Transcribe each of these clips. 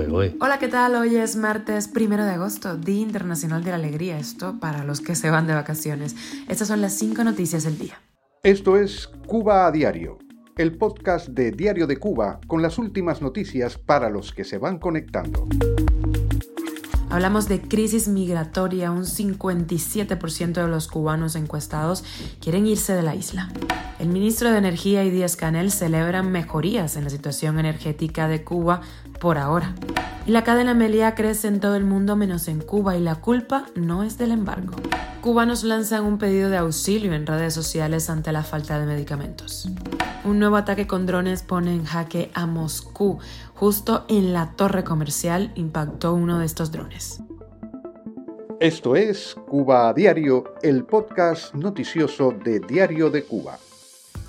¿eh? Hola, ¿qué tal? Hoy es martes primero de agosto, Día Internacional de la Alegría. Esto para los que se van de vacaciones. Estas son las cinco noticias del día. Esto es Cuba a Diario, el podcast de Diario de Cuba con las últimas noticias para los que se van conectando. Hablamos de crisis migratoria. Un 57% de los cubanos encuestados quieren irse de la isla. El ministro de Energía y Díaz Canel celebran mejorías en la situación energética de Cuba por ahora. La cadena Melia crece en todo el mundo menos en Cuba y la culpa no es del embargo. Cubanos lanzan un pedido de auxilio en redes sociales ante la falta de medicamentos. Un nuevo ataque con drones pone en jaque a Moscú. Justo en la torre comercial impactó uno de estos drones. Esto es Cuba a Diario, el podcast noticioso de Diario de Cuba.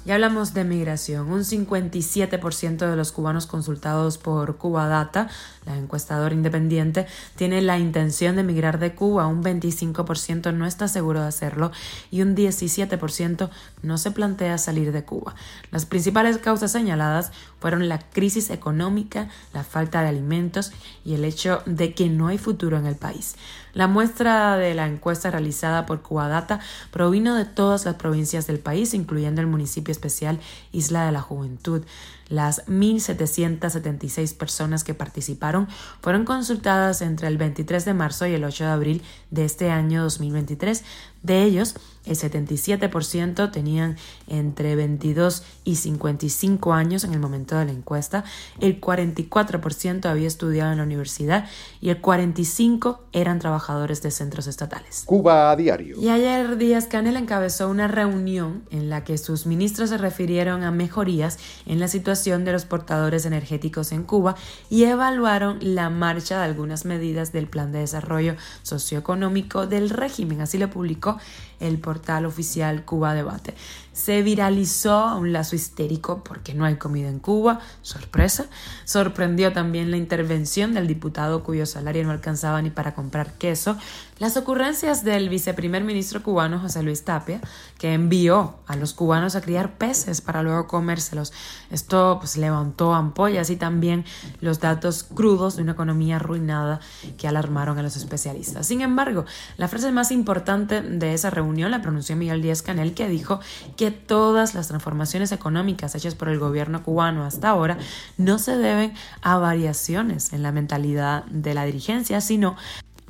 Ya hablamos de migración. Un 57% de los cubanos consultados por Cuba Data, la encuestadora independiente, tiene la intención de emigrar de Cuba. Un 25% no está seguro de hacerlo y un 17% no se plantea salir de Cuba. Las principales causas señaladas fueron la crisis económica, la falta de alimentos y el hecho de que no hay futuro en el país. La muestra de la encuesta realizada por Cubadata provino de todas las provincias del país, incluyendo el municipio especial Isla de la Juventud. Las 1.776 personas que participaron fueron consultadas entre el 23 de marzo y el 8 de abril de este año 2023. De ellos, el 77% tenían entre 22 y 55 años en el momento de la encuesta, el 44% había estudiado en la universidad y el 45% eran trabajadores de centros estatales. Cuba a diario. Y ayer Díaz Canel encabezó una reunión en la que sus ministros se refirieron a mejorías en la situación de los portadores energéticos en Cuba y evaluaron la marcha de algunas medidas del Plan de Desarrollo Socioeconómico del régimen. Así lo publicó el portal oficial Cuba Debate. Se viralizó un lazo histérico porque no hay comida en Cuba, sorpresa. Sorprendió también la intervención del diputado cuyo salario no alcanzaba ni para comprar queso. Las ocurrencias del viceprimer ministro cubano José Luis Tapia, que envió a los cubanos a criar peces para luego comérselos. Esto pues, levantó ampollas y también los datos crudos de una economía arruinada que alarmaron a los especialistas. Sin embargo, la frase más importante de esa reunión la pronunció Miguel Díaz Canel, que dijo que todas las transformaciones económicas hechas por el gobierno cubano hasta ahora no se deben a variaciones en la mentalidad de la dirigencia, sino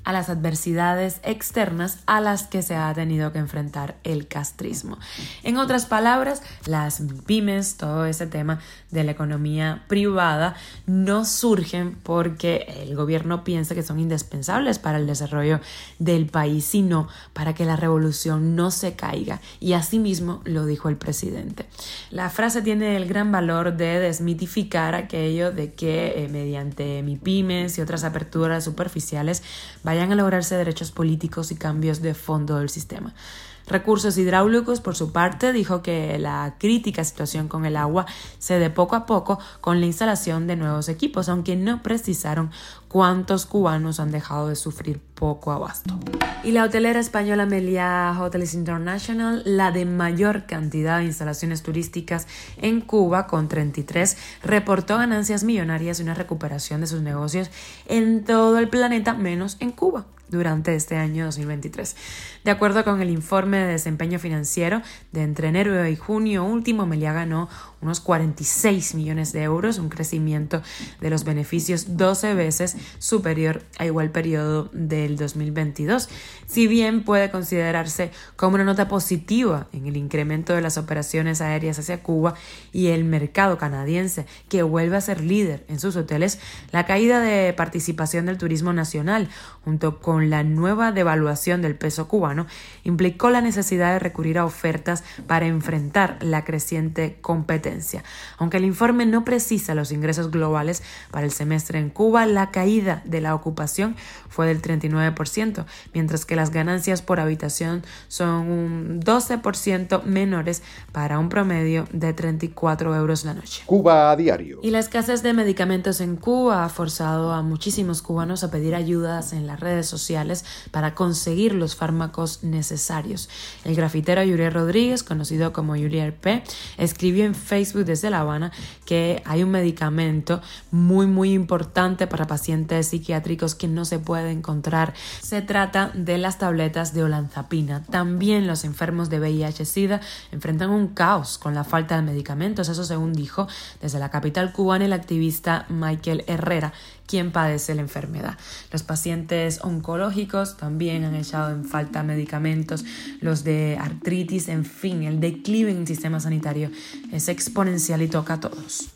a las adversidades externas a las que se ha tenido que enfrentar el castrismo. En otras palabras, las pymes, todo ese tema de la economía privada, no surgen porque el gobierno piensa que son indispensables para el desarrollo del país, sino para que la revolución no se caiga. Y asimismo lo dijo el presidente. La frase tiene el gran valor de desmitificar aquello de que eh, mediante mi pymes y otras aperturas superficiales vayan a lograrse derechos políticos y cambios de fondo del sistema. Recursos Hidráulicos, por su parte, dijo que la crítica situación con el agua se de poco a poco con la instalación de nuevos equipos, aunque no precisaron cuántos cubanos han dejado de sufrir poco abasto. Y la hotelera española Meliá Hotels International, la de mayor cantidad de instalaciones turísticas en Cuba, con 33, reportó ganancias millonarias y una recuperación de sus negocios en todo el planeta, menos en Cuba durante este año 2023. De acuerdo con el informe de desempeño financiero de entre enero y junio último, Meliá ganó unos 46 millones de euros, un crecimiento de los beneficios 12 veces superior a igual periodo del 2022. Si bien puede considerarse como una nota positiva en el incremento de las operaciones aéreas hacia Cuba y el mercado canadiense, que vuelve a ser líder en sus hoteles, la caída de participación del turismo nacional, junto con la nueva devaluación del peso cubano, implicó la necesidad de recurrir a ofertas para enfrentar la creciente competencia aunque el informe no precisa los ingresos globales para el semestre en Cuba, la caída de la ocupación fue del 39%, mientras que las ganancias por habitación son un 12% menores para un promedio de 34 euros la noche. Cuba a diario. Y la escasez de medicamentos en Cuba ha forzado a muchísimos cubanos a pedir ayudas en las redes sociales para conseguir los fármacos necesarios. El grafitero Yuri Rodríguez, conocido como Yuri RP, escribió en Facebook Desde La Habana que hay un medicamento muy muy importante para pacientes psiquiátricos que no se puede encontrar. Se trata de las tabletas de olanzapina. También los enfermos de VIH-Sida enfrentan un caos con la falta de medicamentos, eso según dijo desde la capital cubana el activista Michael Herrera, quien padece la enfermedad. Los pacientes oncológicos también han echado en falta medicamentos, los de artritis, en fin, el declive en el sistema sanitario es exponencial y toca a todos.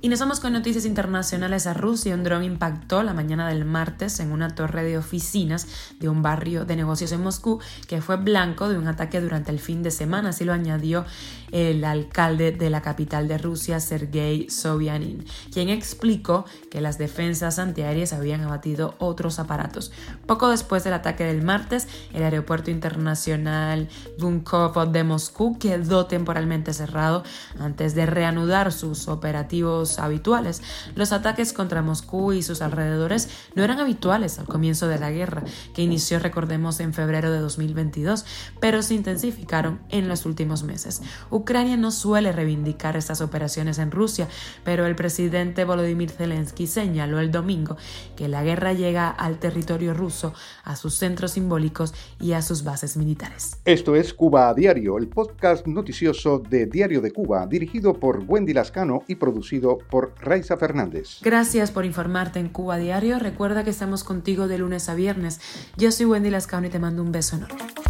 Y nos vamos con noticias internacionales a Rusia. Un dron impactó la mañana del martes en una torre de oficinas de un barrio de negocios en Moscú que fue blanco de un ataque durante el fin de semana, así lo añadió el alcalde de la capital de Rusia, Sergei Sobyanin, quien explicó que las defensas antiaéreas habían abatido otros aparatos. Poco después del ataque del martes, el aeropuerto internacional Bunkov de Moscú quedó temporalmente cerrado antes de reanudar sus operativos habituales. Los ataques contra Moscú y sus alrededores no eran habituales al comienzo de la guerra, que inició, recordemos, en febrero de 2022, pero se intensificaron en los últimos meses. Ucrania no suele reivindicar estas operaciones en Rusia, pero el presidente Volodymyr Zelensky señaló el domingo que la guerra llega al territorio ruso, a sus centros simbólicos y a sus bases militares. Esto es Cuba a Diario, el podcast noticioso de Diario de Cuba, dirigido por Wendy Lascano y producido por Raiza Fernández. Gracias por informarte en Cuba a Diario. Recuerda que estamos contigo de lunes a viernes. Yo soy Wendy Lascano y te mando un beso enorme.